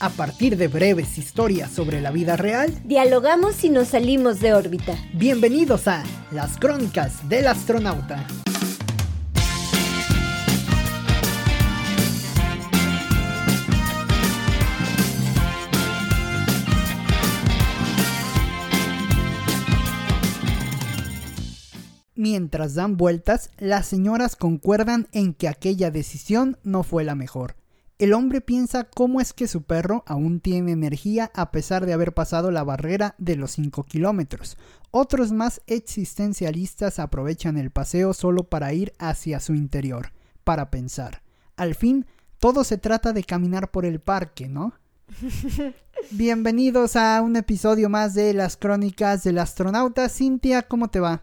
A partir de breves historias sobre la vida real, dialogamos y nos salimos de órbita. Bienvenidos a Las Crónicas del Astronauta. Mientras dan vueltas, las señoras concuerdan en que aquella decisión no fue la mejor. El hombre piensa cómo es que su perro aún tiene energía a pesar de haber pasado la barrera de los 5 kilómetros. Otros más existencialistas aprovechan el paseo solo para ir hacia su interior, para pensar. Al fin, todo se trata de caminar por el parque, ¿no? Bienvenidos a un episodio más de las crónicas del astronauta. Cintia, ¿cómo te va?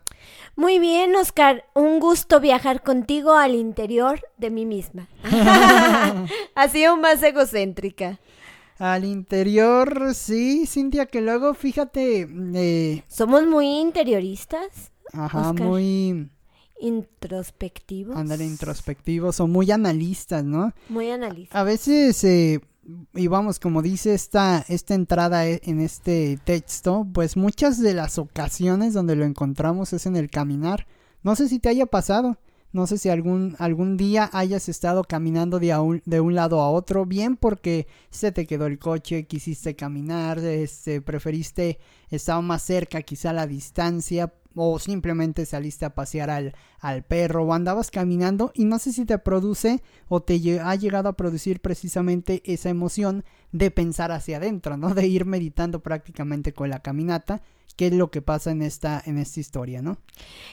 Muy bien, Oscar. Un gusto viajar contigo al interior de mí misma. ha sido más egocéntrica. Al interior, sí, Cintia, que luego fíjate. Eh, Somos muy interioristas. Ajá, muy. Introspectivos. Andar introspectivos o muy analistas, ¿no? Muy analistas. A veces eh, y vamos, como dice esta, esta entrada e, en este texto, pues muchas de las ocasiones donde lo encontramos es en el caminar. No sé si te haya pasado, no sé si algún, algún día hayas estado caminando de, un, de un lado a otro, bien porque se te quedó el coche, quisiste caminar, este, preferiste estar más cerca, quizá la distancia, o simplemente saliste a pasear al, al perro o andabas caminando y no sé si te produce o te ha llegado a producir precisamente esa emoción de pensar hacia adentro, ¿no? De ir meditando prácticamente con la caminata qué es lo que pasa en esta, en esta historia, ¿no?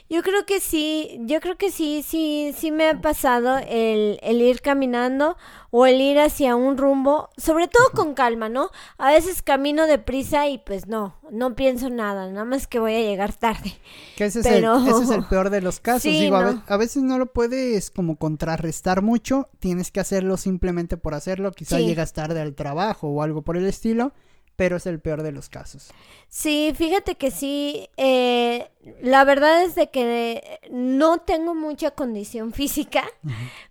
Yo creo que sí, yo creo que sí, sí, sí me ha pasado el, el ir caminando o el ir hacia un rumbo, sobre todo con calma, ¿no? A veces camino deprisa y pues no, no pienso nada, nada más que voy a llegar tarde. Que ese, es, el, ese es el peor de los casos, digo, a, veces no lo puedes como contrarrestar mucho, tienes que hacerlo simplemente por hacerlo, quizá llegas tarde al trabajo o algo por el estilo pero es el peor de los casos. Sí, fíjate que sí, eh, la verdad es de que no tengo mucha condición física,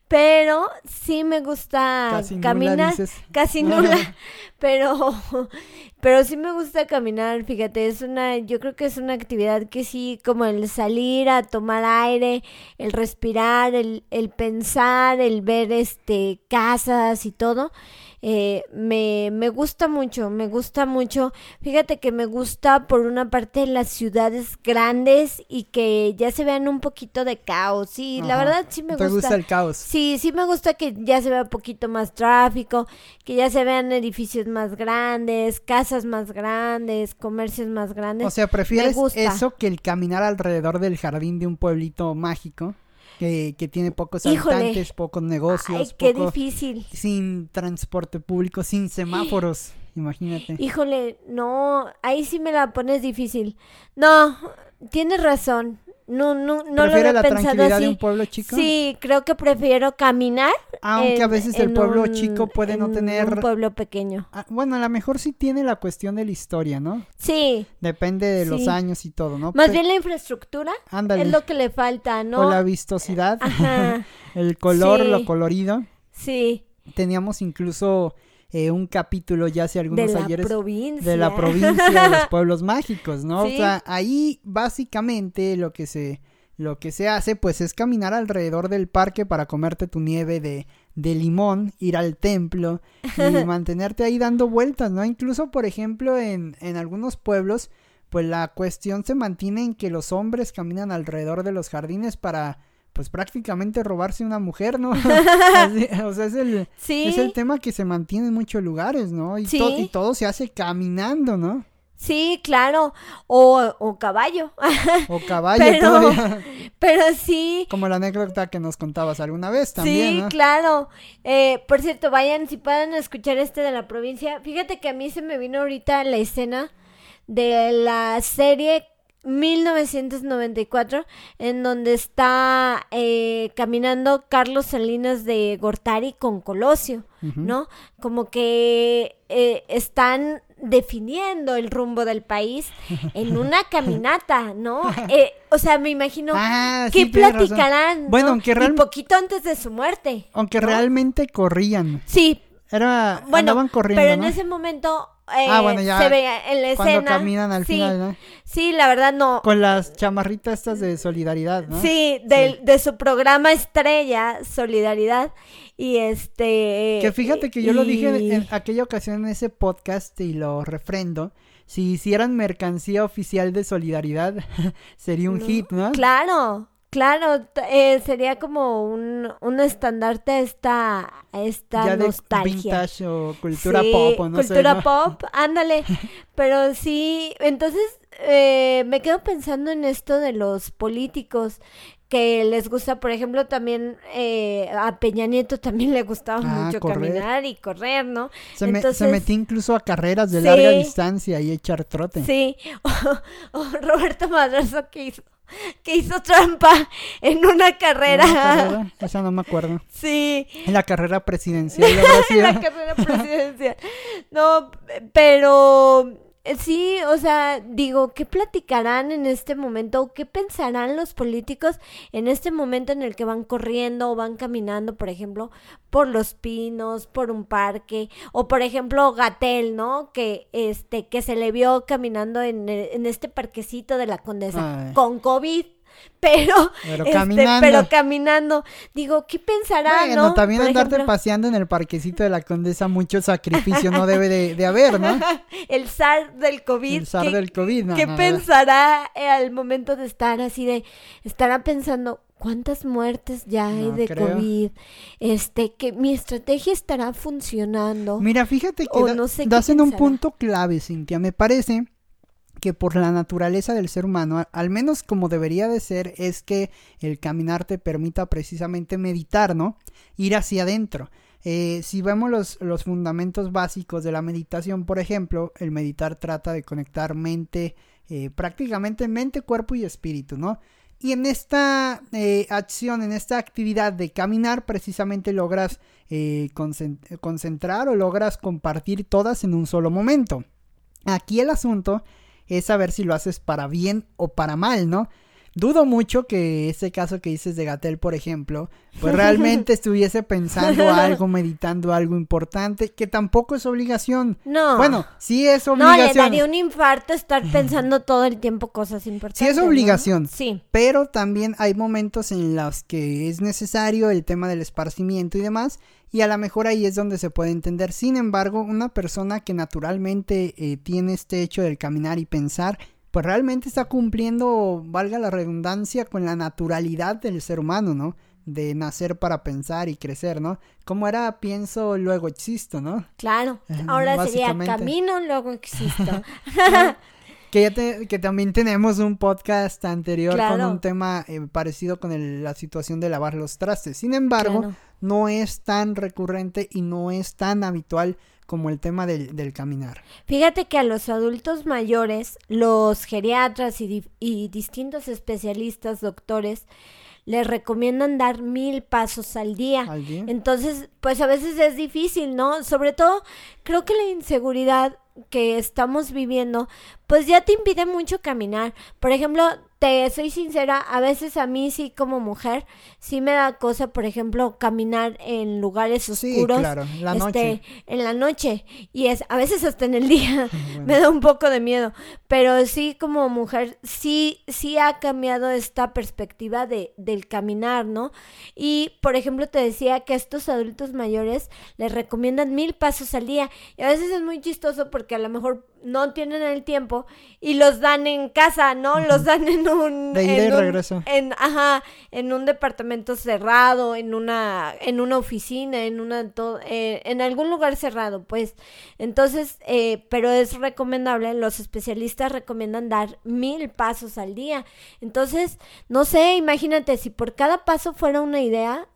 pero sí me gusta caminar, casi nula, pero, pero sí me gusta caminar, fíjate, es una, yo creo que es una actividad que sí, como el salir a tomar aire, el respirar, el, el pensar, el ver este casas y todo, eh, me, me gusta mucho, me gusta mucho. Fíjate que me gusta por una parte las ciudades grandes y que ya se vean un poquito de caos. Sí, la verdad sí me gusta. ¿Te gusta el caos? Sí, sí me gusta que ya se vea un poquito más tráfico, que ya se vean edificios más grandes, casas más grandes, comercios más grandes. O sea, ¿prefieres eso que el caminar alrededor del jardín de un pueblito mágico? Que, tiene pocos habitantes, pocos negocios. Ay, qué difícil. Sin transporte público, sin semáforos, imagínate. Híjole, no, ahí sí me la pones difícil. No, tienes razón. No, no, no lo la tranquilidad de un pueblo chico? Sí, creo que prefiero caminar. Aunque a veces el pueblo chico puede no tener. Un pueblo pequeño. Ah, bueno, a lo mejor sí tiene la cuestión de la historia, ¿no? Sí. Depende de los años y todo, ¿no? Más bien la infraestructura. Ándale. Es lo que le falta, ¿no? O la vistosidad. el color, lo colorido. Sí. Teníamos incluso eh, un capítulo ya hace algunos de ayeres la provincia. de la provincia de los pueblos mágicos, ¿no? O sea, ahí básicamente lo que se lo que se hace pues es caminar alrededor del parque para comerte tu nieve de, de limón, ir al templo y mantenerte ahí dando vueltas, ¿no? Incluso, por ejemplo, en, en algunos pueblos, pues la cuestión se mantiene en que los hombres caminan alrededor de los jardines para pues prácticamente robarse una mujer, ¿no? o sea, es el, es el tema que se mantiene en muchos lugares, ¿no? Y, y todo se hace caminando, ¿no? Sí, claro, o, o caballo. O caballo pero, Pero sí. Como la anécdota que nos contabas alguna vez también. Sí, claro. Eh, por cierto, vayan, si pueden escuchar este de la provincia. Fíjate que a mí se me vino ahorita la escena de la serie 1994, en donde está eh, caminando Carlos Salinas de Gortari con Colosio, ¿no? Como que eh, están definiendo el rumbo del país en una caminata, ¿no? Eh, o sea, me imagino ah, que platicarán. Bueno, aunque realmente. poquito antes de su muerte. Aunque realmente corrían. Sí, Era, bueno, andaban corriendo, pero en ese momento eh, ah, bueno, ya se ve en la escena. Cuando caminan al final, ¿no? Sí, la verdad no. Con las chamarritas estas de solidaridad, ¿no? Sí, de, de su programa estrella, Solidaridad. Y este... Que fíjate que yo lo dije en aquella ocasión en ese podcast y lo refrendo. Si hicieran mercancía oficial de solidaridad, sería un hit, ¿no? Claro, Claro, eh, sería como un, un estandarte esta, esta ya nostalgia. De vintage o cultura pop, o no cultura pop, ándale. Pero sí, entonces eh, me quedo pensando en esto de los políticos que les gusta, por ejemplo, también eh, a Peña Nieto también le gustaba ah, mucho caminar y correr, ¿no? Se, Entonces, me, metió incluso a carreras de larga distancia y echar trote. Sí, o, Roberto Madrazo que hizo que hizo trampa en una carrera. Esa no me acuerdo. Sí. En la carrera presidencial. en la carrera presidencial. No, pero sí, o sea, digo, ¿qué platicarán en este momento qué pensarán los políticos en este momento en el que van corriendo o van caminando, por ejemplo, por los pinos, por un parque, o por ejemplo, Gatel, ¿no? Que este que se le vio caminando en, en este parquecito de la Condesa con COVID pero, pero, este, caminando. pero caminando. Digo, ¿qué pensará, bueno, también andarte paseando en el parquecito de la Condesa, mucho sacrificio no debe de, haber, ¿no? el zar del COVID. El zar del COVID, no, ¿Qué pensará al momento de estar así de, estará pensando, ¿cuántas muertes ya hay de COVID? Este, que mi estrategia estará funcionando. Mira, fíjate que no das en un punto clave, Cintia, me parece que por la naturaleza del ser humano, al menos como debería de ser, es que el caminar te permita precisamente meditar, ¿no? Ir hacia adentro. Eh, si vemos los, los, fundamentos básicos de la meditación, por ejemplo, el meditar trata de conectar mente, eh, prácticamente mente, cuerpo y espíritu, ¿no? Y en esta eh, acción, en esta actividad de caminar, precisamente logras concentrar o logras compartir todas en un solo momento. Aquí el asunto es saber si lo haces para bien o para mal, ¿no? Dudo mucho que ese caso que dices de Gatel, por ejemplo, pues realmente estuviese pensando algo, meditando algo importante, que tampoco es obligación. No. Bueno, sí es obligación. No, le daría un infarto estar pensando todo el tiempo cosas importantes. Sí es obligación. Sí. Pero también hay momentos en los que es necesario el tema del esparcimiento y demás, y a lo mejor ahí es donde se puede entender. Sin embargo, una persona que naturalmente eh, tiene este hecho del caminar y pensar, pues realmente está cumpliendo, valga la redundancia, con la naturalidad del ser humano, ¿no? De nacer para pensar y crecer, ¿no? Como era pienso, luego existo, ¿no? Claro, ahora sería camino, luego existo. que, que también tenemos un podcast anterior con un tema eh, parecido con la situación de lavar los trastes. Sin embargo, no es tan recurrente y no es tan habitual como el tema del, caminar. Fíjate que a los adultos mayores, los geriatras y, y distintos especialistas, doctores, les recomiendan dar mil pasos al día. al día. Entonces, pues a veces es difícil, ¿no? Sobre todo, creo que la inseguridad que estamos viviendo, pues ya te impide mucho caminar. Por ejemplo, te soy sincera, a veces a mí sí como mujer, sí me da cosa, por ejemplo, caminar en lugares oscuros. claro, la este, noche. En la noche. Y es, a veces hasta en el día, me da un poco de miedo. Pero sí como mujer, sí, sí ha cambiado esta perspectiva de, del caminar, ¿no? Y, por ejemplo, te decía que a estos adultos mayores les recomiendan mil pasos al día. Y a veces es muy chistoso porque a lo mejor no tienen el tiempo y los dan en casa, ¿no? Los dan en un de ida y regreso. En, ajá, en un departamento cerrado, en una en una oficina, en una eh, en algún lugar cerrado, pues. Entonces, eh, pero es recomendable, los especialistas recomiendan dar mil pasos al día. Entonces, no sé, imagínate si por cada paso fuera una idea,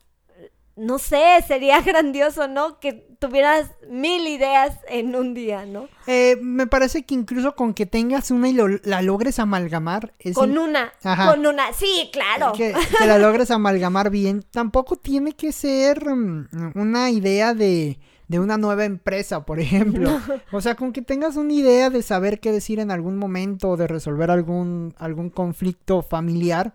no sé, sería grandioso, ¿no? Que tuvieras mil ideas en un día, ¿no? Eh, me parece que incluso con que tengas una y la logres amalgamar. con una, con una, sí, claro. Que, la logres amalgamar bien. Tampoco tiene que ser mm, una idea de, de una nueva empresa, por ejemplo. O sea, con que tengas una idea de saber qué decir en algún momento, de resolver algún, algún conflicto familiar.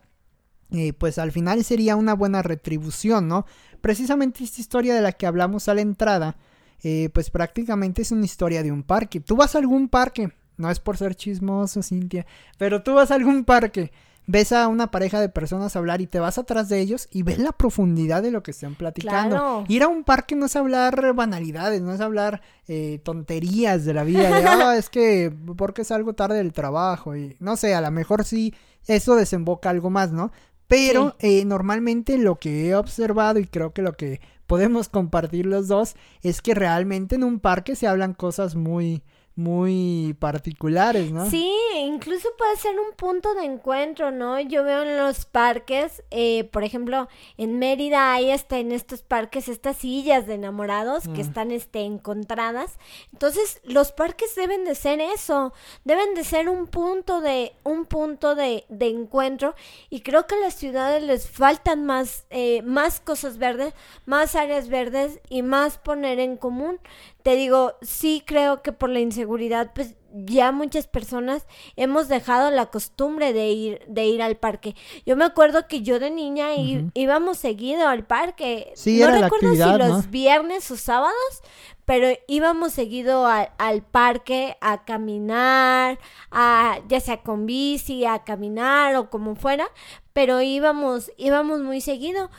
Eh, pues al final sería una buena retribución, ¿no? Precisamente esta historia de la que hablamos a la entrada eh, pues prácticamente es una historia de un parque. Tú vas a algún parque, no es por ser chismoso, Cintia, pero tú vas a algún parque ves a una pareja de personas hablar y te vas atrás de ellos y ves la profundidad de lo que están platicando. Ir a un parque no es hablar banalidades, no es hablar eh, tonterías de la vida, de, ah, es que porque salgo tarde del trabajo y no sé, a lo mejor sí eso desemboca algo más, ¿no? Pero eh, normalmente lo que he observado y creo que lo que podemos compartir los dos es que realmente en un parque se hablan cosas muy muy particulares, ¿no? Sí, incluso puede ser un punto de encuentro, ¿no? Yo veo en los parques, eh, por ejemplo, en Mérida hay hasta en estos parques estas sillas de enamorados que mm. están este, encontradas. Entonces, los parques deben de ser eso, deben de ser un punto de, un punto de, de encuentro y creo que a las ciudades les faltan más, eh, más cosas verdes, más áreas verdes y más poner en común te digo, sí creo que por la inseguridad, pues ya muchas personas hemos dejado la costumbre de ir, de ir al parque. Yo me acuerdo que yo de niña íbamos seguido al parque. Sí, no recuerdo si los viernes o sábados, pero íbamos seguido al parque a caminar, a, ya sea con bici, a caminar o como fuera, pero íbamos, íbamos muy seguido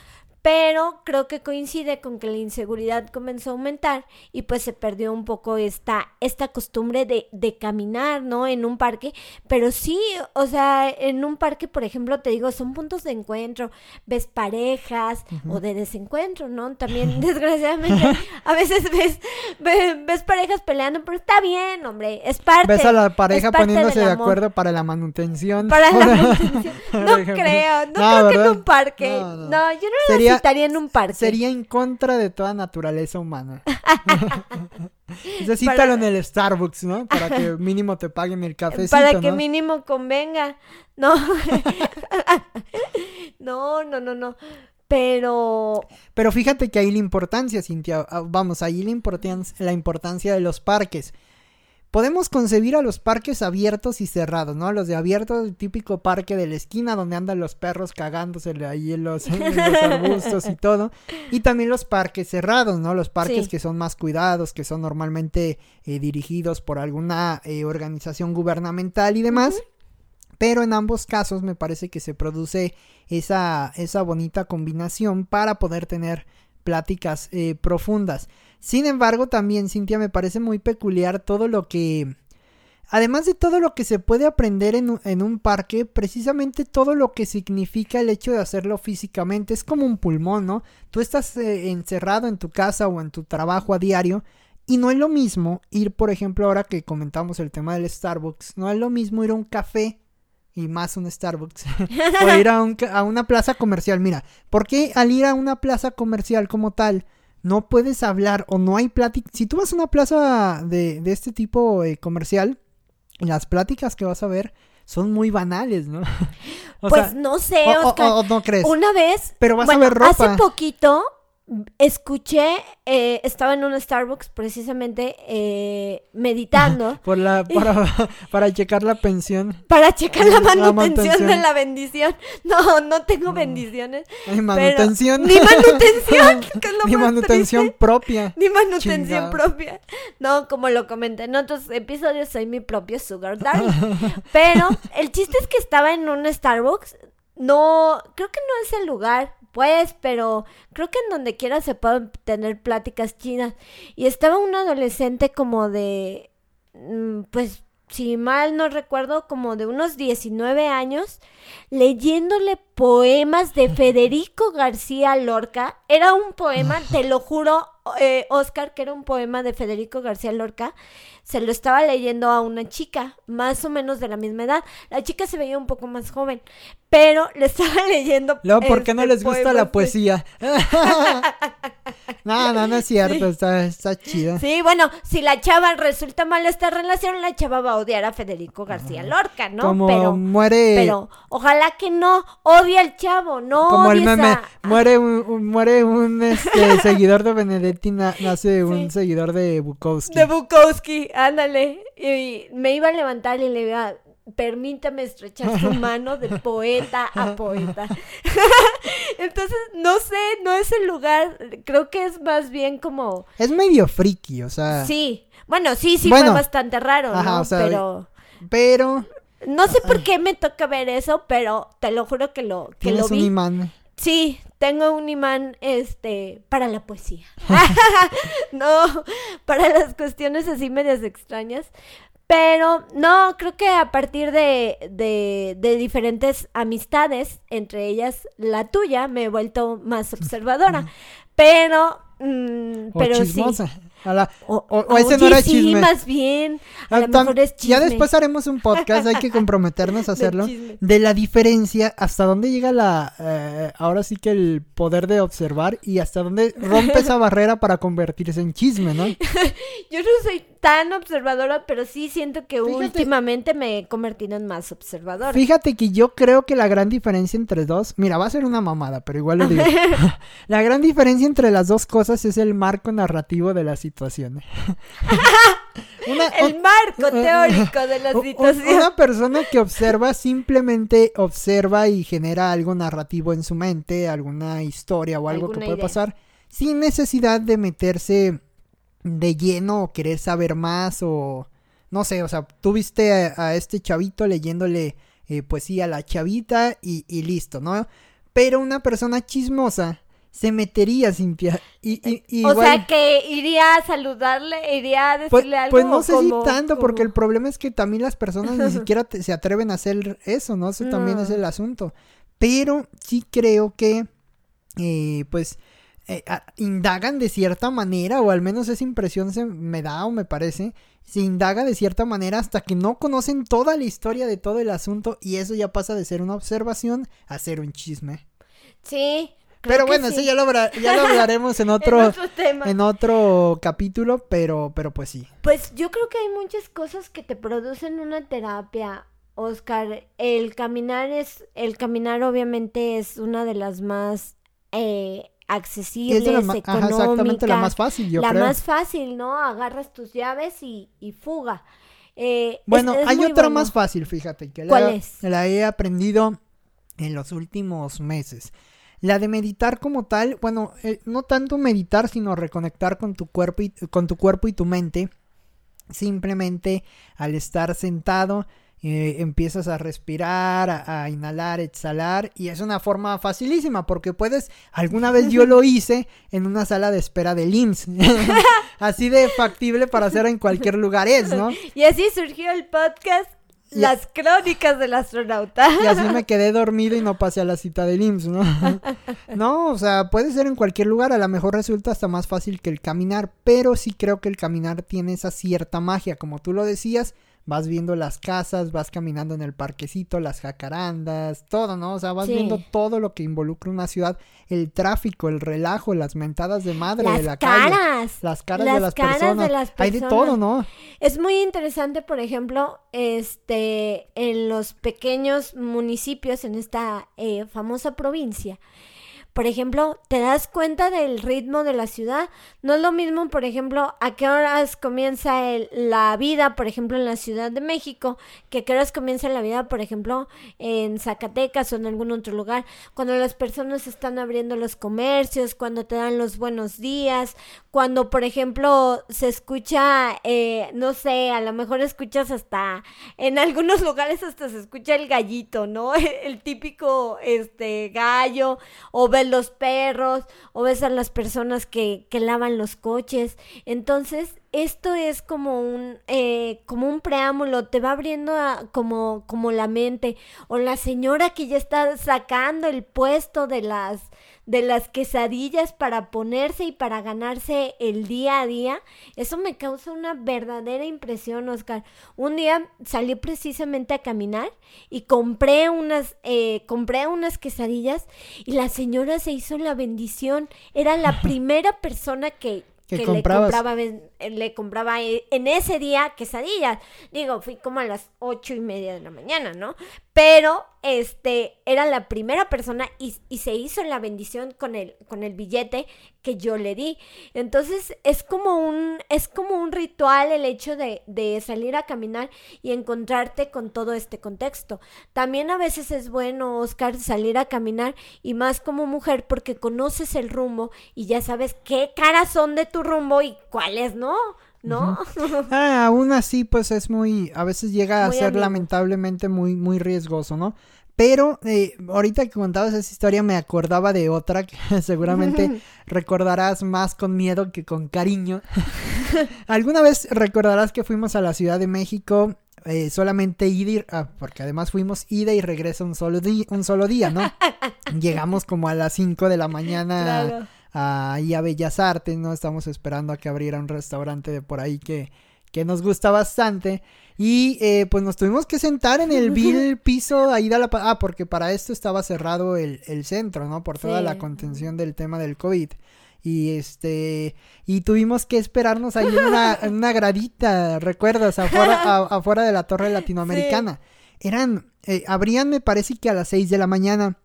pero creo que coincide con que la inseguridad comenzó a aumentar y pues se perdió un poco esta, esta costumbre de, de, caminar, ¿no? En un parque, pero sí, o sea, en un parque, por ejemplo, te digo, son puntos de encuentro, ves parejas o de desencuentro, ¿no? También, desgraciadamente, a veces ves, ves, parejas peleando, pero está bien, hombre, es parte. Ves a la pareja poniéndose de acuerdo para la manutención. Para la manutención. No creo, no, creo que en un parque. No, yo no Sería en un parque. Sería en contra de toda naturaleza humana. Necesítalo en el Starbucks, ¿no? Para que mínimo te paguen el cafecito, Para que mínimo convenga. No. no, no, no, no. Pero... Pero fíjate que hay la importancia, Cintia. Ah, vamos, ahí la importancia, la importancia de los parques podemos concebir a los parques abiertos y cerrados, ¿no? Los de abiertos, el típico parque de la esquina donde andan los perros cagándose ahí en los, arbustos y todo. Y también los parques cerrados, ¿no? Los parques que son más cuidados, que son normalmente eh, dirigidos por alguna eh, organización gubernamental y demás. Pero en ambos casos me parece que se produce esa, esa bonita combinación para poder tener pláticas eh, profundas. Sin embargo, también, Cintia, me parece muy peculiar todo lo que... Además de todo lo que se puede aprender en un, parque, precisamente todo lo que significa el hecho de hacerlo físicamente es como un pulmón, ¿no? Tú estás eh, encerrado en tu casa o en tu trabajo a diario y no es lo mismo ir, por ejemplo, ahora que comentamos el tema del Starbucks, no es lo mismo ir a un café y más un Starbucks o ir a, a una plaza comercial. Mira, ¿por qué al ir a una plaza comercial como tal? No puedes hablar o no hay plática. Si tú vas a una plaza de, de este tipo eh, comercial, las pláticas que vas a ver son muy banales, ¿no? pues no sé, Oscar. no crees. Una vez. Pero vas a ver ropa. Hace poquito escuché, eh, estaba en un Starbucks precisamente eh, meditando. Por la, para, para, checar la pensión. Para checar la manutención, de la bendición. No, no tengo bendiciones. Ni manutención. ni manutención. ni manutención propia. Ni manutención propia. No, como lo comenté en otros episodios, soy mi propio Sugar Daddy. Pero el chiste es que estaba en un Starbucks. No, creo que no es el lugar pues, pero creo que en donde quiera se pueden tener pláticas chinas. Y estaba un adolescente como de, mm, pues, si mal no recuerdo, como de unos 19 años, leyéndole poemas de Federico García Lorca. Era un poema, te lo juro, eh, Oscar, que era un poema de Federico García Lorca. Se lo estaba leyendo a una chica, más o menos de la misma edad. La chica se veía un poco más joven, pero le estaba leyendo. No, ¿por qué no les gusta la poesía? no, no, no es cierto, está, está chido. Sí, bueno, si la chava resulta mal esta relación, la chava va a odiar a Federico García Lorca, ¿no? Como pero, muere. Pero ojalá que no odie al chavo, no. Como el meme, muere un, muere un este, seguidor de Benedetti, nace un seguidor de Bukowski. De Bukowski, ándale. Y me iba a levantar y le iba permítame estrechar su mano de poeta a poeta. Entonces, no sé, no es el lugar, creo que es más bien como... Es medio friki, o sea... Sí, bueno, sí, sí fue bastante raro, ¿no? pero... Pero... No sé por qué me toca ver eso, pero te lo juro que lo, que lo vi. un imán. Sí, tengo un imán este para la poesía. no, para las cuestiones así medias extrañas. Pero no, creo que a partir de, de, de, diferentes amistades, entre ellas la tuya, me he vuelto más observadora. Pero, mm, pero sí o, ese no era chisme. más bien. A lo mejor es chisme. Ya después haremos un podcast, hay que comprometernos a hacerlo. de, la diferencia, hasta dónde llega la. Eh, ahora sí que el poder de observar y hasta dónde rompe esa barrera para convertirse en chisme, ¿no? Yo no soy tan observadora, pero sí siento que últimamente me he convertido en más observadora. Fíjate que yo creo que la gran diferencia entre dos. Mira, va a ser una mamada, pero igual lo digo. la gran diferencia entre las dos cosas es el marco narrativo de la situación. el marco teórico de la situación. Una persona que observa simplemente observa y genera algo narrativo en su mente, alguna historia o algo que puede pasar, sin necesidad de meterse de lleno o querer saber más o no sé, o sea, tú viste a, este chavito leyéndole eh, poesía a la chavita y, y listo, ¿no? Pero una persona chismosa se metería sin Y, y, o sea, que iría a saludarle, iría a pues, decirle algo. Pues no sé si tanto, porque el problema es que también las personas ni siquiera se atreven a hacer eso, ¿no? Eso también es el asunto. Pero sí creo que, eh, pues, eh, indagan de cierta manera, o al menos esa impresión se me da o me parece, se indaga de cierta manera hasta que no conocen toda la historia de todo el asunto y eso ya pasa de ser una observación a ser un chisme. Sí, pero bueno, eso ya lo, ya lo hablaremos en otro, en otro capítulo, pero, pero pues sí. Pues yo creo que hay muchas cosas que te producen una terapia, Oscar. El caminar es, el caminar obviamente es una de las más eh, accesibles, es la exactamente la más fácil, yo la más fácil, ¿no? Agarras tus llaves y, y fuga. Eh, bueno, hay otra más fácil, fíjate, que ¿Cuál es? la he aprendido en los últimos meses. La de meditar como tal, bueno, eh, no tanto meditar, sino reconectar con tu cuerpo y, con tu cuerpo y tu mente. Simplemente al estar sentado, eh, empiezas a respirar, a, inhalar, exhalar y es una forma facilísima porque puedes, alguna vez yo lo hice en una sala de espera de IMSS, así de factible para hacer en cualquier lugar es, ¿no? Y así surgió el podcast las crónicas del astronauta. Y así me quedé dormido y no pasé a la cita del IMSS, ¿no? no, o sea, puede ser en cualquier lugar, a lo mejor resulta hasta más fácil que el caminar, pero sí creo que el caminar tiene esa cierta magia, como tú lo decías, vas viendo las casas, vas caminando en el parquecito, las jacarandas, todo, ¿no? O sea, vas viendo todo lo que involucra una ciudad, el tráfico, el relajo, las mentadas de madre de la calle, las caras, de, las personas. hay de todo, ¿no? Es muy interesante, por ejemplo, este, en los pequeños municipios, en esta eh, famosa provincia, por ejemplo, te das cuenta del ritmo de la ciudad. No es lo mismo, por ejemplo, a qué horas comienza la vida, por ejemplo, en la Ciudad de México, que a qué horas comienza la vida, por ejemplo, en Zacatecas o en algún otro lugar. Cuando las personas están abriendo los comercios, cuando te dan los buenos días, cuando, por ejemplo, se escucha, eh, no sé, a lo mejor escuchas hasta, en algunos lugares hasta se escucha el gallito, ¿no? El típico, este, gallo, o los perros, o ves a las personas que, que lavan los coches. Entonces, esto es como un, eh, como un preámbulo, te va abriendo como, como la mente. O la señora que ya está sacando el puesto de las, de las quesadillas para ponerse y para ganarse el día a día. Eso me causa una verdadera impresión, Oscar. Un día salí precisamente a caminar y compré unas, eh, compré unas quesadillas y la señora se hizo la bendición. Era la primera persona que, que, le compraba le compraba e, en ese día quesadillas. Digo, fui como a las ocho y media de la mañana, ¿no? Pero este, era la primera persona y, se hizo la bendición con el, con el billete que yo le di. Entonces es como un, es como un ritual el hecho de, de salir a caminar y encontrarte con todo este contexto. También a veces es bueno, Oscar, salir a caminar y más como mujer porque conoces el rumbo y ya sabes qué caras son de tu rumbo y cuáles no. ¿No? ah, aún así, pues es muy, a veces llega a ser lamentablemente muy, muy riesgoso, ¿no? Pero eh, ahorita que contabas esa historia me acordaba de otra que seguramente recordarás más con miedo que con cariño. ¿Alguna vez recordarás que fuimos a la Ciudad de México eh, solamente ida ah, porque además fuimos ida y regresa un solo, día, un solo día, ¿no? Llegamos como a las 5 de la mañana ahí a Bellas Artes, ¿no? Estamos esperando a que abriera un restaurante de por ahí que, que nos gusta bastante. Y eh, pues nos tuvimos que sentar en el vil piso ahí de la... Ah, porque para esto estaba cerrado el, el centro, ¿no? Por toda la contención del tema del COVID. Y este, y tuvimos que esperarnos ahí en una, en una gradita, ¿recuerdas? Afuera, afuera de la torre latinoamericana. Eran, eh, abrían me parece que a las seis de la mañana.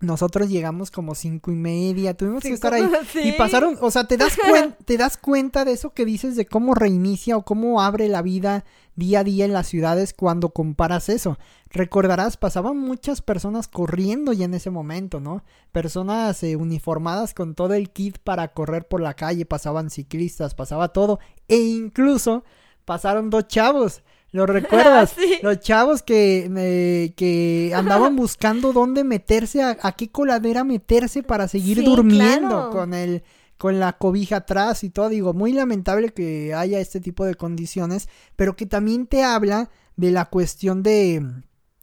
Nosotros llegamos como cinco y media, tuvimos que estar ahí. Y pasaron, o sea, te das, te das cuenta de eso que dices de cómo reinicia o cómo abre la vida día a día en las ciudades cuando comparas eso. Recordarás, pasaban muchas personas corriendo ya en ese momento, ¿no? Personas eh, uniformadas con todo el kit para correr por la calle, pasaban ciclistas, pasaba todo. E incluso pasaron dos chavos ¿Lo recuerdas? Los chavos que, eh, que andaban buscando dónde meterse, a, qué coladera meterse para seguir durmiendo con el con la cobija atrás y todo. Digo, muy lamentable que haya este tipo de condiciones, pero que también te habla de la cuestión de,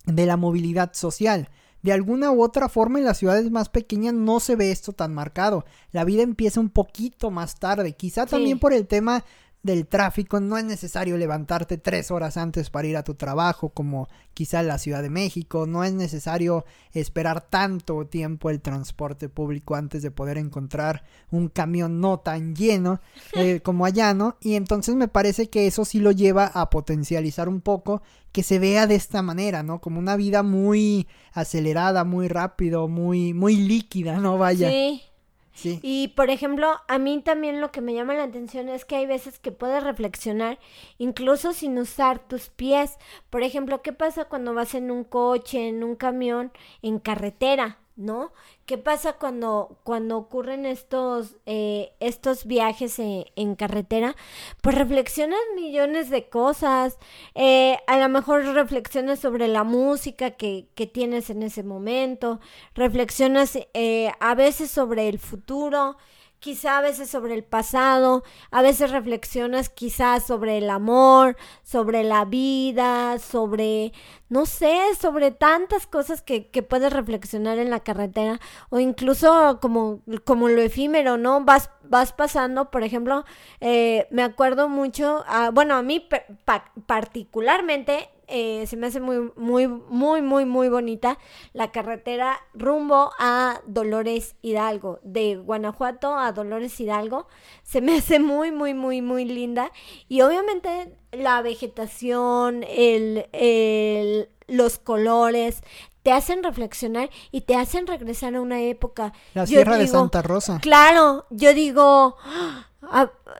de la movilidad social. De alguna u otra forma en las ciudades más pequeñas no se ve esto tan marcado. La vida empieza un poquito más tarde, quizá también por el tema del tráfico, no es necesario levantarte tres horas antes para ir a tu trabajo, como quizá en la Ciudad de México, no es necesario esperar tanto tiempo el transporte público antes de poder encontrar un camión no tan lleno eh, como allá, ¿no? Y entonces me parece que eso sí lo lleva a potencializar un poco que se vea de esta manera, ¿no? Como una vida muy acelerada, muy rápido, muy, muy líquida, ¿no? Vaya. Sí. Y por ejemplo, a mí también lo que me llama la atención es que hay veces que puedes reflexionar incluso sin usar tus pies. Por ejemplo, ¿qué pasa cuando vas en un coche, en un camión, en carretera? ¿No? ¿Qué pasa cuando, cuando ocurren estos, eh, estos viajes en, carretera? Pues reflexionas millones de cosas, eh, a lo mejor reflexionas sobre la música que, que tienes en ese momento, reflexionas eh, a veces sobre el futuro, quizá a veces sobre el pasado, a veces reflexionas quizás sobre el amor, sobre la vida, sobre, no sé, sobre tantas cosas que, que puedes reflexionar en la carretera o incluso como, como lo efímero, ¿no? Vas, vas pasando, por ejemplo, eh, me acuerdo mucho, bueno, a mí particularmente eh, se me hace muy, muy, muy, muy, muy bonita la carretera rumbo a Dolores Hidalgo, de Guanajuato a Dolores Hidalgo. Se me hace muy, muy, muy, muy linda. Y obviamente la vegetación, el, el, los colores, te hacen reflexionar y te hacen regresar a una época. La Sierra de Santa Rosa. Claro, yo digo, Ah,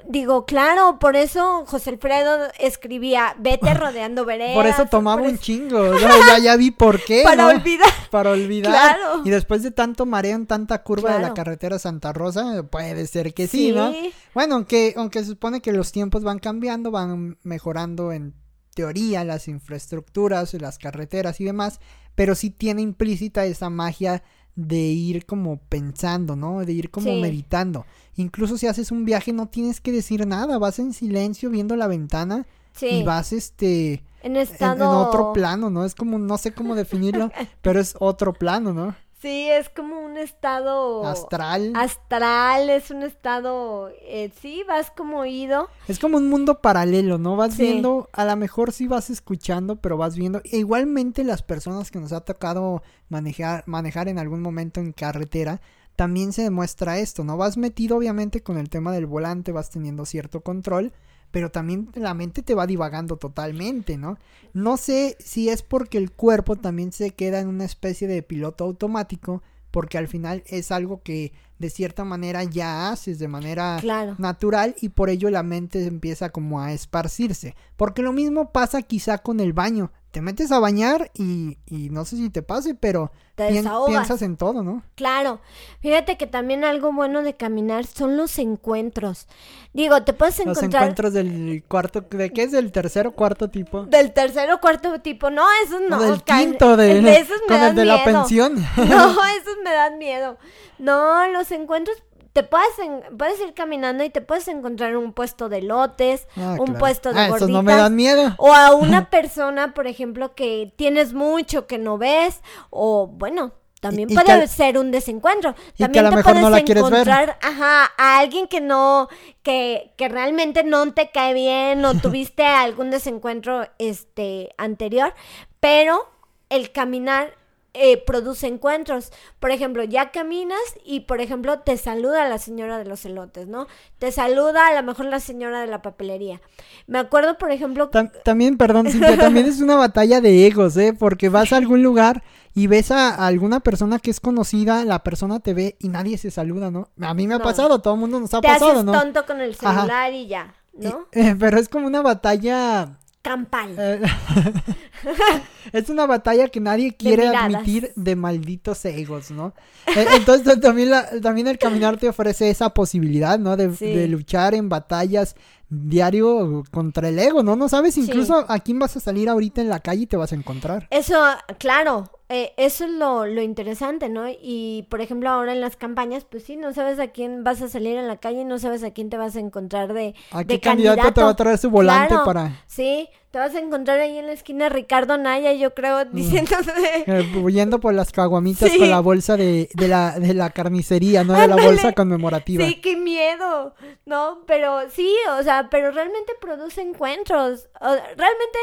digo, claro, por eso José Alfredo escribía, vete rodeando veredas. Por eso tomaba un chingo, ya, ya, vi por qué. Para olvidar. Para olvidar. Y después de tanto mareo en tanta curva de la carretera Santa Rosa, puede ser que sí, ¿no? Bueno, aunque, aunque se supone que los tiempos van cambiando, van mejorando en teoría las infraestructuras, las carreteras y demás, pero sí tiene implícita esa magia de ir como pensando, ¿no? De ir como meditando. Incluso si haces un viaje no tienes que decir nada, vas en silencio viendo la ventana y vas este en estado en, otro plano, ¿no? Es como no sé cómo definirlo, pero es otro plano, ¿no? Sí, es como un estado astral. Astral, es un estado, eh, sí, vas como oído. Es como un mundo paralelo, ¿no? Vas viendo, a lo mejor sí vas escuchando, pero vas viendo. E igualmente las personas que nos ha tocado manejar, manejar en algún momento en carretera, también se demuestra esto, ¿no? Vas metido obviamente con el tema del volante, vas teniendo cierto control, pero también la mente te va divagando totalmente, ¿no? No sé si es porque el cuerpo también se queda en una especie de piloto automático, porque al final es algo que de cierta manera ya haces de manera natural y por ello la mente empieza como a esparcirse. Porque lo mismo pasa quizá con el baño te metes a bañar y, y no sé si te pase, pero piensas en todo, ¿no? Claro. Fíjate que también algo bueno de caminar son los encuentros. Digo, te puedes encontrar... Los encuentros del cuarto, ¿de qué es? ¿Del tercero o cuarto tipo? Del tercero o cuarto tipo. No, esos no. del quinto, de, esos me con el de la pensión. No, esos me dan miedo. No, los encuentros te puedes, puedes ir caminando y te puedes encontrar un puesto de lotes, ah, un puesto de ah, gorditas. no me dan miedo. O a una persona, por ejemplo, que tienes mucho que no ves, o bueno, también puede ser un desencuentro. También te puedes encontrar, ajá, a alguien que no, que, que realmente no te cae bien o tuviste algún desencuentro este anterior, pero el caminar eh, produce encuentros. Por ejemplo, ya caminas y, por ejemplo, te saluda la señora de los elotes, ¿no? Te saluda a lo mejor la señora de la papelería. Me acuerdo, por ejemplo... también, perdón, Cintia, también es una batalla de egos, ¿eh? Porque vas a algún lugar y ves a, alguna persona que es conocida, la persona te ve y nadie se saluda, ¿no? A mí me ha pasado, todo el mundo nos ha pasado, ¿no? tonto con el celular y ya, ¿no? Eh, pero es como una batalla campal. Eh, es una batalla que nadie quiere admitir de malditos egos, ¿no? Eh, entonces también, también el caminar te ofrece esa posibilidad, ¿no? De, luchar en batallas diario contra el ego, ¿no? No sabes incluso a quién vas a salir ahorita en la calle y te vas a encontrar. Eso, claro, eh, eso es lo, lo, interesante, ¿no? Y por ejemplo ahora en las campañas, pues sí, no sabes a quién vas a salir en la calle, no sabes a quién te vas a encontrar de, ¿A qué candidato, te va a traer su volante para...? Sí, te vas a encontrar ahí en la esquina Ricardo Naya, yo creo, mm. diciéndose... Eh, huyendo por las caguamitas con la bolsa de, de, la, de la carnicería, ¿no? De la bolsa conmemorativa. Sí, qué miedo, ¿no? Pero sí, o sea, pero realmente produce encuentros. realmente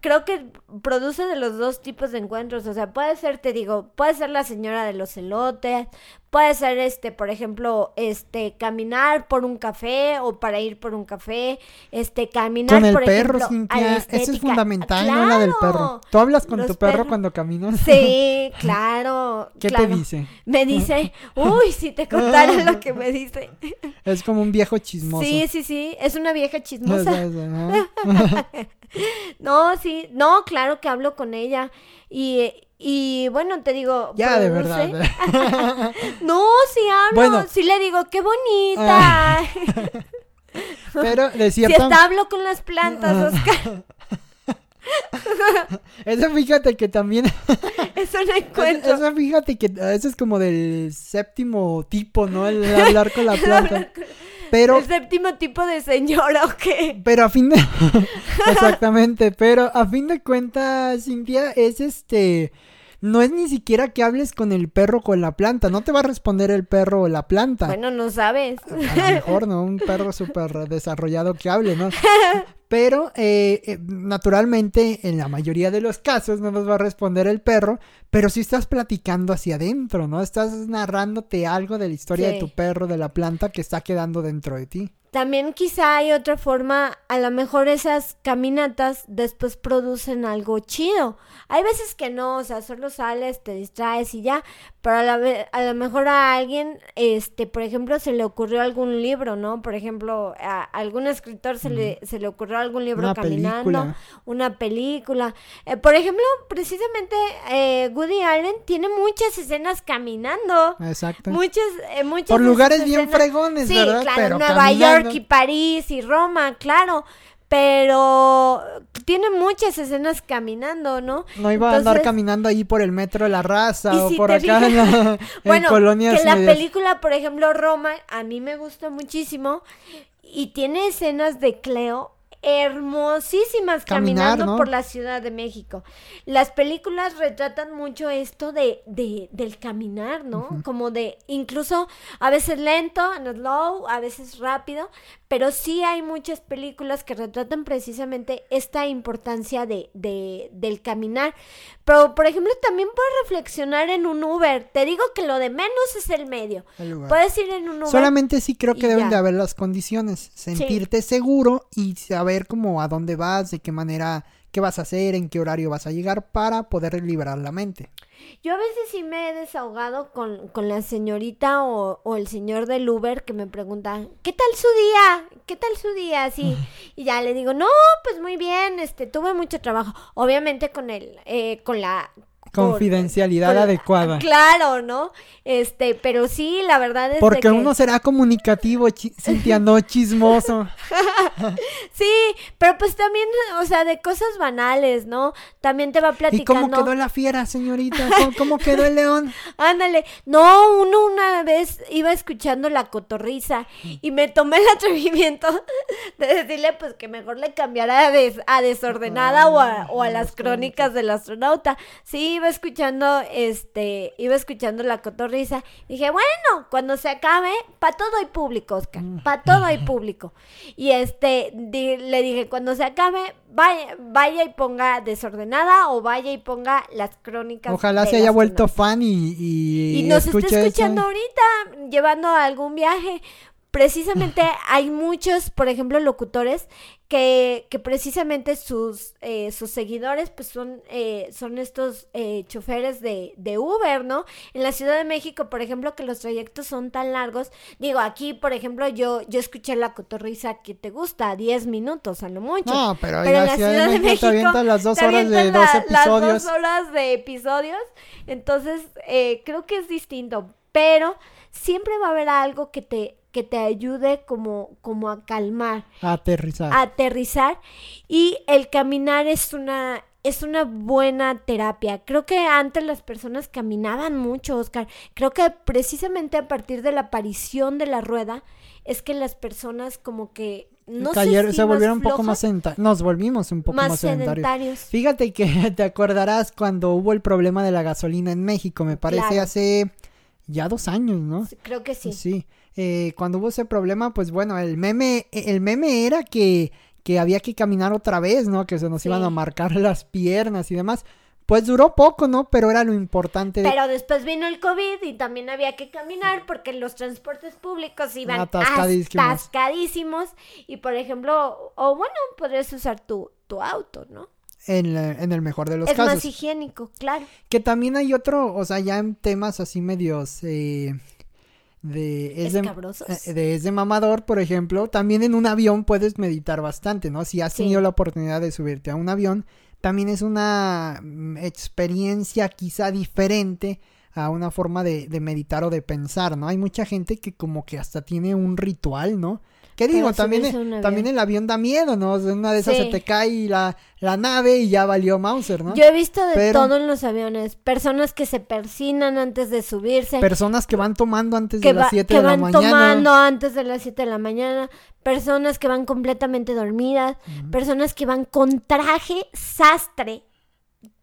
creo que produce de los dos tipos de encuentros. O sea, puede ser, te digo, puede ser la señora de los elotes, puede ser este, por ejemplo, este, caminar por un café o para ir por un café, este, caminar con el por perro, ejemplo, Eso es fundamental, no la del perro. ¿Tú hablas con tu perro cuando caminas? Sí, claro. ¿Qué te dice? Me dice, uy, si te contara lo que me dice. Es como un viejo chismoso. Sí, sí, sí, es una vieja chismosa. no, sí, no, claro que hablo con ella. Y, y bueno, te digo. Ya, de verdad. no, sí hablo. Sí le digo, qué bonita. Pero de cierta... Si hasta hablo con las plantas, Oscar. Eso fíjate que también. eso no encuentro. Eso fíjate que eso es como del séptimo tipo, ¿no? El hablar con la planta. Pero... El séptimo tipo de señora, ¿o qué? Pero a fin de... Exactamente, pero a fin de cuentas, Cintia, es este... No es ni siquiera que hables con el perro o con la planta, no te va a responder el perro o la planta. Bueno, no sabes. A lo mejor, ¿no? Un perro súper desarrollado que hable, ¿no? Pero eh, eh, naturalmente en la mayoría de los casos no nos va a responder el perro, pero si estás platicando hacia adentro, ¿no? Estás narrándote algo de la historia de tu perro, de la planta que está quedando dentro de ti. También quizá hay otra forma, a lo mejor esas caminatas después producen algo chido. Hay veces que no, o sea, solo sales, te distraes y ya, pero a, a lo mejor a alguien, este, por ejemplo, se le ocurrió algún libro, ¿no? Por ejemplo, a algún escritor se, le, se le ocurrió algún libro caminando, una película. Eh, por ejemplo, precisamente eh, Woody Allen tiene muchas escenas caminando. Exacto. Muchas, eh, muchas Por lugares bien fregones, sí, ¿verdad? claro, Nueva York y París y Roma, claro pero tiene muchas escenas caminando, ¿no? No iba a andar caminando ahí por el metro de la raza o por acá en, la, bueno, que la película, por ejemplo, Roma, a mí me gusta muchísimo y tiene escenas de Cleo hermosísimas caminando por la Ciudad de México. Las películas retratan mucho esto de, de del caminar, ¿no? Como de, incluso a veces lento, en slow, a veces rápido, pero sí hay muchas películas que retratan precisamente esta importancia de, de, del caminar. Pero, por ejemplo, también puedes reflexionar en un Uber. Te digo que lo de menos es el medio. puedes ir en un Uber. Solamente sí creo que deben de haber las condiciones. Sentirte seguro y saber cómo a dónde vas, de qué manera, qué vas a hacer, en qué horario vas a llegar para poder liberar la mente. Yo a veces sí me he desahogado con, con la señorita o, o, el señor del Uber que me pregunta, ¿qué tal su día? ¿Qué tal su día? Así. y ya le digo, no, pues muy bien, este, tuve mucho trabajo. Obviamente con el, eh, con la, Confidencialidad adecuada. Claro, ¿no? Este, pero sí, la verdad es Porque uno será comunicativo, Cintia, no chismoso. sí, pero pues también, o sea, de cosas banales, ¿no? También te va platicando. ¿Y cómo quedó la fiera, señorita? ¿Cómo, quedó el león? Ándale. No, uno una vez iba escuchando la cotorriza y me tomé el atrevimiento de decirle, pues, que mejor le cambiara a, desordenada o, a, o a las crónicas del astronauta. Sí, iba escuchando, este, iba escuchando la cotorriza. Dije, bueno, cuando se acabe, para todo hay público, Oscar, mm. para todo hay público. Y este, le dije, cuando se acabe, vaya, vaya y ponga desordenada o vaya y ponga las crónicas. Ojalá se haya vuelto fan y, y, y nos esté escuchando ahorita, llevando a algún viaje precisamente hay muchos, por ejemplo, locutores que, que precisamente sus, eh, sus seguidores pues son, eh, son estos eh, choferes de, de, Uber, ¿no? En la Ciudad de México, por ejemplo, que los trayectos son tan largos. Digo, aquí, por ejemplo, yo, yo escuché la cotorriza que te gusta, 10 minutos a lo mucho. No, pero, en la Ciudad, de, México, te las dos horas de dos episodios. Las dos horas de episodios. Entonces, creo que es distinto. Pero siempre va a haber algo que te que te ayude como, como a calmar. A aterrizar. A aterrizar. Y el caminar es una, es una buena terapia. Creo que antes las personas caminaban mucho, Oscar. Creo que precisamente a partir de la aparición de la rueda es que las personas como que no sé se volvieron un poco más sedentarios. Nos volvimos un poco más, sedentarios. Fíjate que te acordarás cuando hubo el problema de la gasolina en México, me parece hace ya dos años, ¿no? Creo que sí. Sí. Eh, cuando hubo ese problema, pues bueno, el meme, el meme era que, que había que caminar otra vez, ¿no? Que se nos iban a marcar las piernas y demás. Pues duró poco, ¿no? Pero era lo importante. Pero después vino el COVID y también había que caminar porque los transportes públicos iban atascadísimos. Y por ejemplo, o bueno, podrías usar tu, tu auto, ¿no? En, en, el mejor de los casos. Es más higiénico, claro. Que también hay otro, o sea, ya en temas así medios eh, de es de, eh, de, es de mamador, por ejemplo, también en un avión puedes meditar bastante, ¿no? Si has tenido la oportunidad de subirte a un avión, también es una mm, experiencia quizá diferente a una forma de, de meditar o de pensar, ¿no? Hay mucha gente que como que hasta tiene un ritual, ¿no? ¿Qué digo? También, también el avión da miedo, ¿no? Una de esas se te cae la, la nave y ya valió Mauser, ¿no? Yo he visto de todo en los aviones. Personas que se persinan antes de subirse. Personas que van tomando antes de las 7 de la mañana. Que van tomando antes de las 7 de la mañana. Personas que van completamente dormidas. Personas que van con traje sastre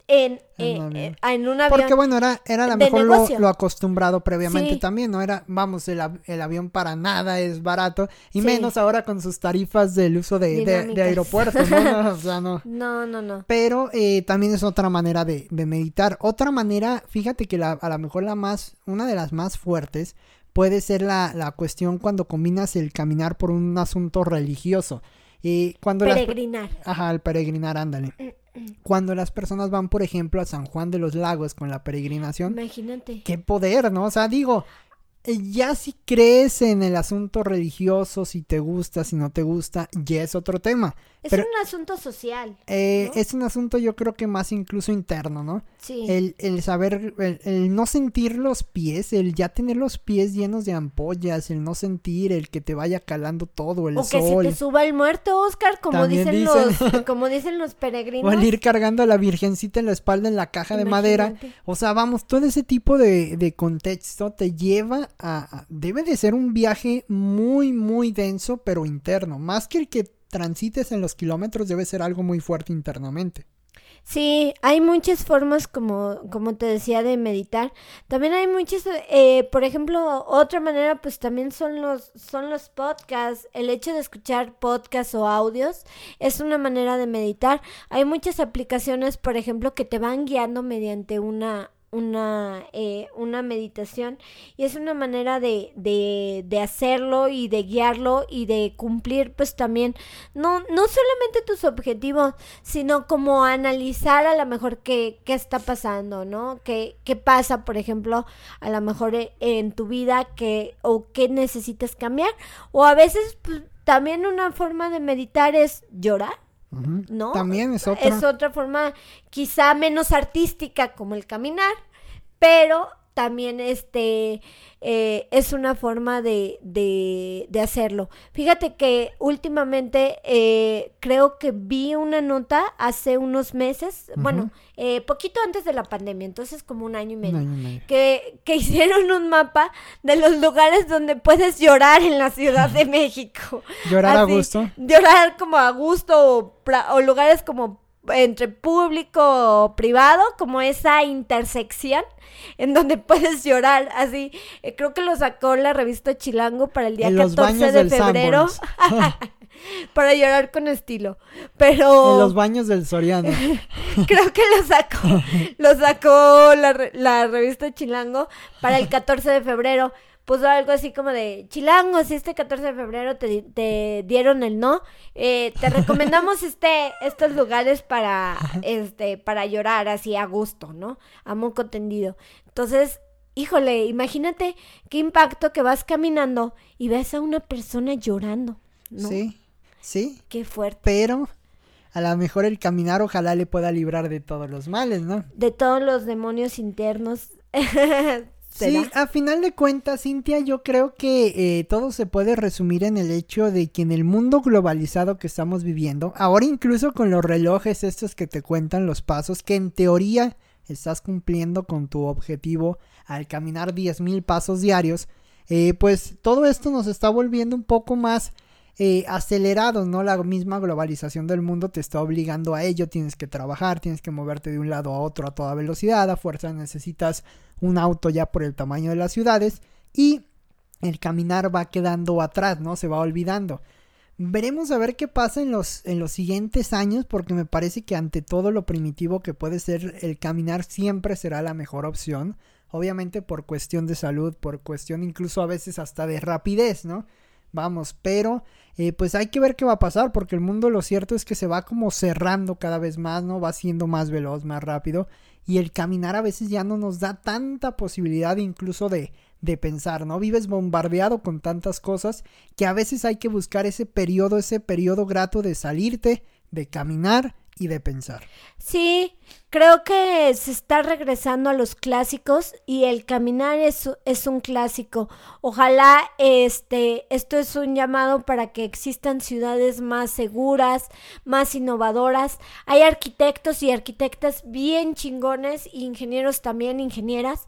en, en, en un avión. Porque bueno, era, era a lo mejor lo, acostumbrado previamente también, ¿no? Era, vamos, el, el, avión para nada es barato, y menos ahora con sus tarifas del uso de, de, aeropuertos, ¿no? o sea, no. No, no, no. Pero eh, también es otra manera de, de meditar. Otra manera, fíjate que la, a lo mejor la más, una de las más fuertes puede ser la, la cuestión cuando combinas el caminar por un asunto religioso. Eh, cuando peregrinar. Ajá, el peregrinar, ándale. Mm. Cuando las personas van, por ejemplo, a San Juan de los Lagos con la peregrinación. Imagínate. Qué poder, ¿no? O sea, digo, ya si crees en el asunto religioso, si te gusta, si no te gusta, ya es otro tema. Es un asunto social. Eh, es un asunto yo creo que más incluso interno, ¿no? Sí. El, el saber, el, no sentir los pies, el ya tener los pies llenos de ampollas, el no sentir, el que te vaya calando todo, el o sol. O que se te suba el muerto, Oscar, como dicen, los, como dicen los peregrinos. O el ir cargando a la virgencita en la espalda en la caja de madera. O sea, vamos, todo ese tipo de, de contexto te lleva Debe de ser un viaje muy, muy denso, pero interno. Más que el que transites en los kilómetros debe ser algo muy fuerte internamente. Sí, hay muchas formas, como, como te decía, de meditar. También hay muchas, eh, por ejemplo, otra manera, pues también son los, son los podcasts. El hecho de escuchar podcasts o audios es una manera de meditar. Hay muchas aplicaciones, por ejemplo, que te van guiando mediante una, una, eh, una meditación y es una manera de, de, de, hacerlo y de guiarlo y de cumplir pues también no, no solamente tus objetivos sino como analizar a lo mejor qué, qué está pasando no qué, qué pasa por ejemplo a lo mejor e, en tu vida que, o qué necesitas cambiar o a veces pues, también una forma de meditar es llorar ¿no? También es otra. Es otra forma quizá menos artística como el caminar, pero también este eh, es una forma de, de, de, hacerlo. Fíjate que últimamente eh, creo que vi una nota hace unos meses, bueno, eh, poquito antes de la pandemia, entonces como un año y medio, Que, que hicieron un mapa de los lugares donde puedes llorar en la Ciudad de México. llorar a gusto. Llorar como a gusto o lugares como entre público o privado, como esa intersección en donde puedes llorar, así. Eh, creo que lo sacó la revista Chilango para el día 14 de febrero. para llorar con estilo. Pero. En los baños del Soriano. creo que lo sacó. lo sacó la, la revista Chilango para el 14 de febrero puso algo así como de, Chilango, si este 14 de febrero te, dieron el no, eh, te recomendamos este, estos lugares para, este, para llorar así a gusto, ¿no? A moco tendido. Entonces, híjole, imagínate qué impacto que vas caminando y ves a una persona llorando, ¿no? Sí, sí. Qué fuerte. Pero a lo mejor el caminar ojalá le pueda librar de todos los males, ¿no? De todos los demonios internos. Sí, a final de cuentas, Cintia, yo creo que eh, todo se puede resumir en el hecho de que en el mundo globalizado que estamos viviendo, ahora incluso con los relojes estos que te cuentan los pasos, que en teoría estás cumpliendo con tu objetivo al caminar 10.000 pasos diarios, eh, pues todo esto nos está volviendo un poco más eh, acelerados, ¿no? La misma globalización del mundo te está obligando a ello, tienes que trabajar, tienes que moverte de un lado a otro a toda velocidad, a fuerza necesitas un auto ya por el tamaño de las ciudades y el caminar va quedando atrás, ¿no? Se va olvidando. Veremos a ver qué pasa en los, en los siguientes años porque me parece que ante todo lo primitivo que puede ser el caminar siempre será la mejor opción. Obviamente por cuestión de salud, por cuestión incluso a veces hasta de rapidez, ¿no? Vamos, pero eh, pues hay que ver qué va a pasar, porque el mundo lo cierto es que se va como cerrando cada vez más, ¿no? Va siendo más veloz, más rápido, y el caminar a veces ya no nos da tanta posibilidad incluso de, de pensar, ¿no? Vives bombardeado con tantas cosas que a veces hay que buscar ese periodo, ese periodo grato de salirte, de caminar y de pensar. Sí, creo que se está regresando a los clásicos y el caminar es, es un clásico. Ojalá este, esto es un llamado para que existan ciudades más seguras, más innovadoras. Hay arquitectos y arquitectas bien chingones, ingenieros también, ingenieras,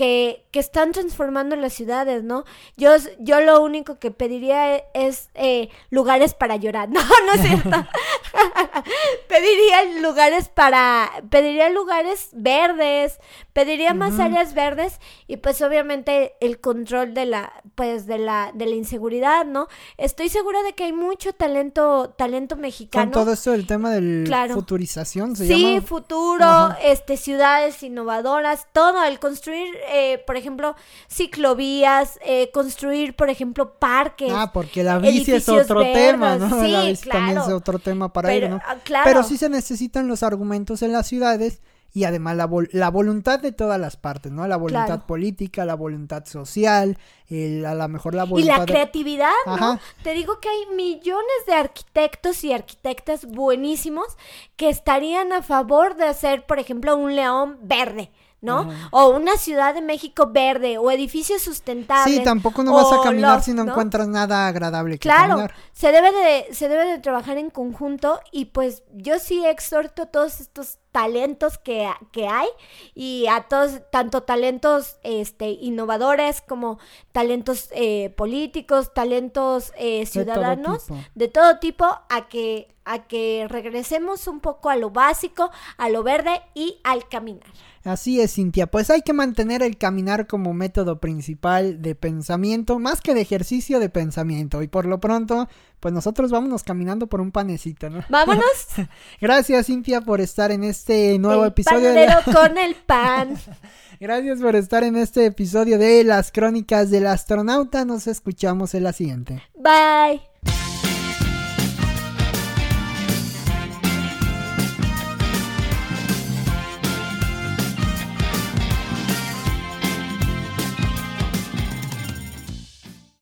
que, que, están transformando las ciudades, ¿no? Yo, yo lo único que pediría es eh, lugares para llorar. No, no es cierto. pediría lugares para, pediría lugares verdes, pediría más áreas verdes y pues obviamente el control de la, pues de la, de la inseguridad, ¿no? Estoy segura de que hay mucho talento, talento mexicano. Con todo esto del tema de la futurización, ¿se sí, futuro, este, ciudades innovadoras, todo, el construir, eh, por ejemplo, ciclovías, eh, construir, por ejemplo, parques. Ah, porque la bici es otro tema, ¿no? Sí, la bici también es otro tema para ir, ¿no? Ah, Pero sí se necesitan los argumentos en las ciudades y además la, la voluntad de todas las partes, ¿no? La voluntad política, la voluntad social, a lo mejor la voluntad... Y la creatividad, ¿no? Te digo que hay millones de arquitectos y arquitectas buenísimos que estarían a favor de hacer, por ejemplo, un león verde. ¿No? O una Ciudad de México verde o edificios sustentables. Sí, tampoco no vas a caminar si no, encuentras nada agradable que claro, se debe de se debe de trabajar en conjunto y pues yo sí exhorto a todos estos talentos que, que hay y a todos, tanto talentos este, innovadores como talentos eh, políticos, talentos eh, ciudadanos, de todo, tipo, a que, a que regresemos un poco a lo básico, a lo verde y al caminar. Así es, Cintia. Pues hay que mantener el caminar como método principal de pensamiento, más que de ejercicio de pensamiento. Y por lo pronto, pues nosotros vámonos caminando por un panecito, ¿no? Vámonos. Gracias, Cintia, por estar en este nuevo episodio. de con el pan. Gracias por estar en este episodio de Las Crónicas del Astronauta. Nos escuchamos en la siguiente. Bye.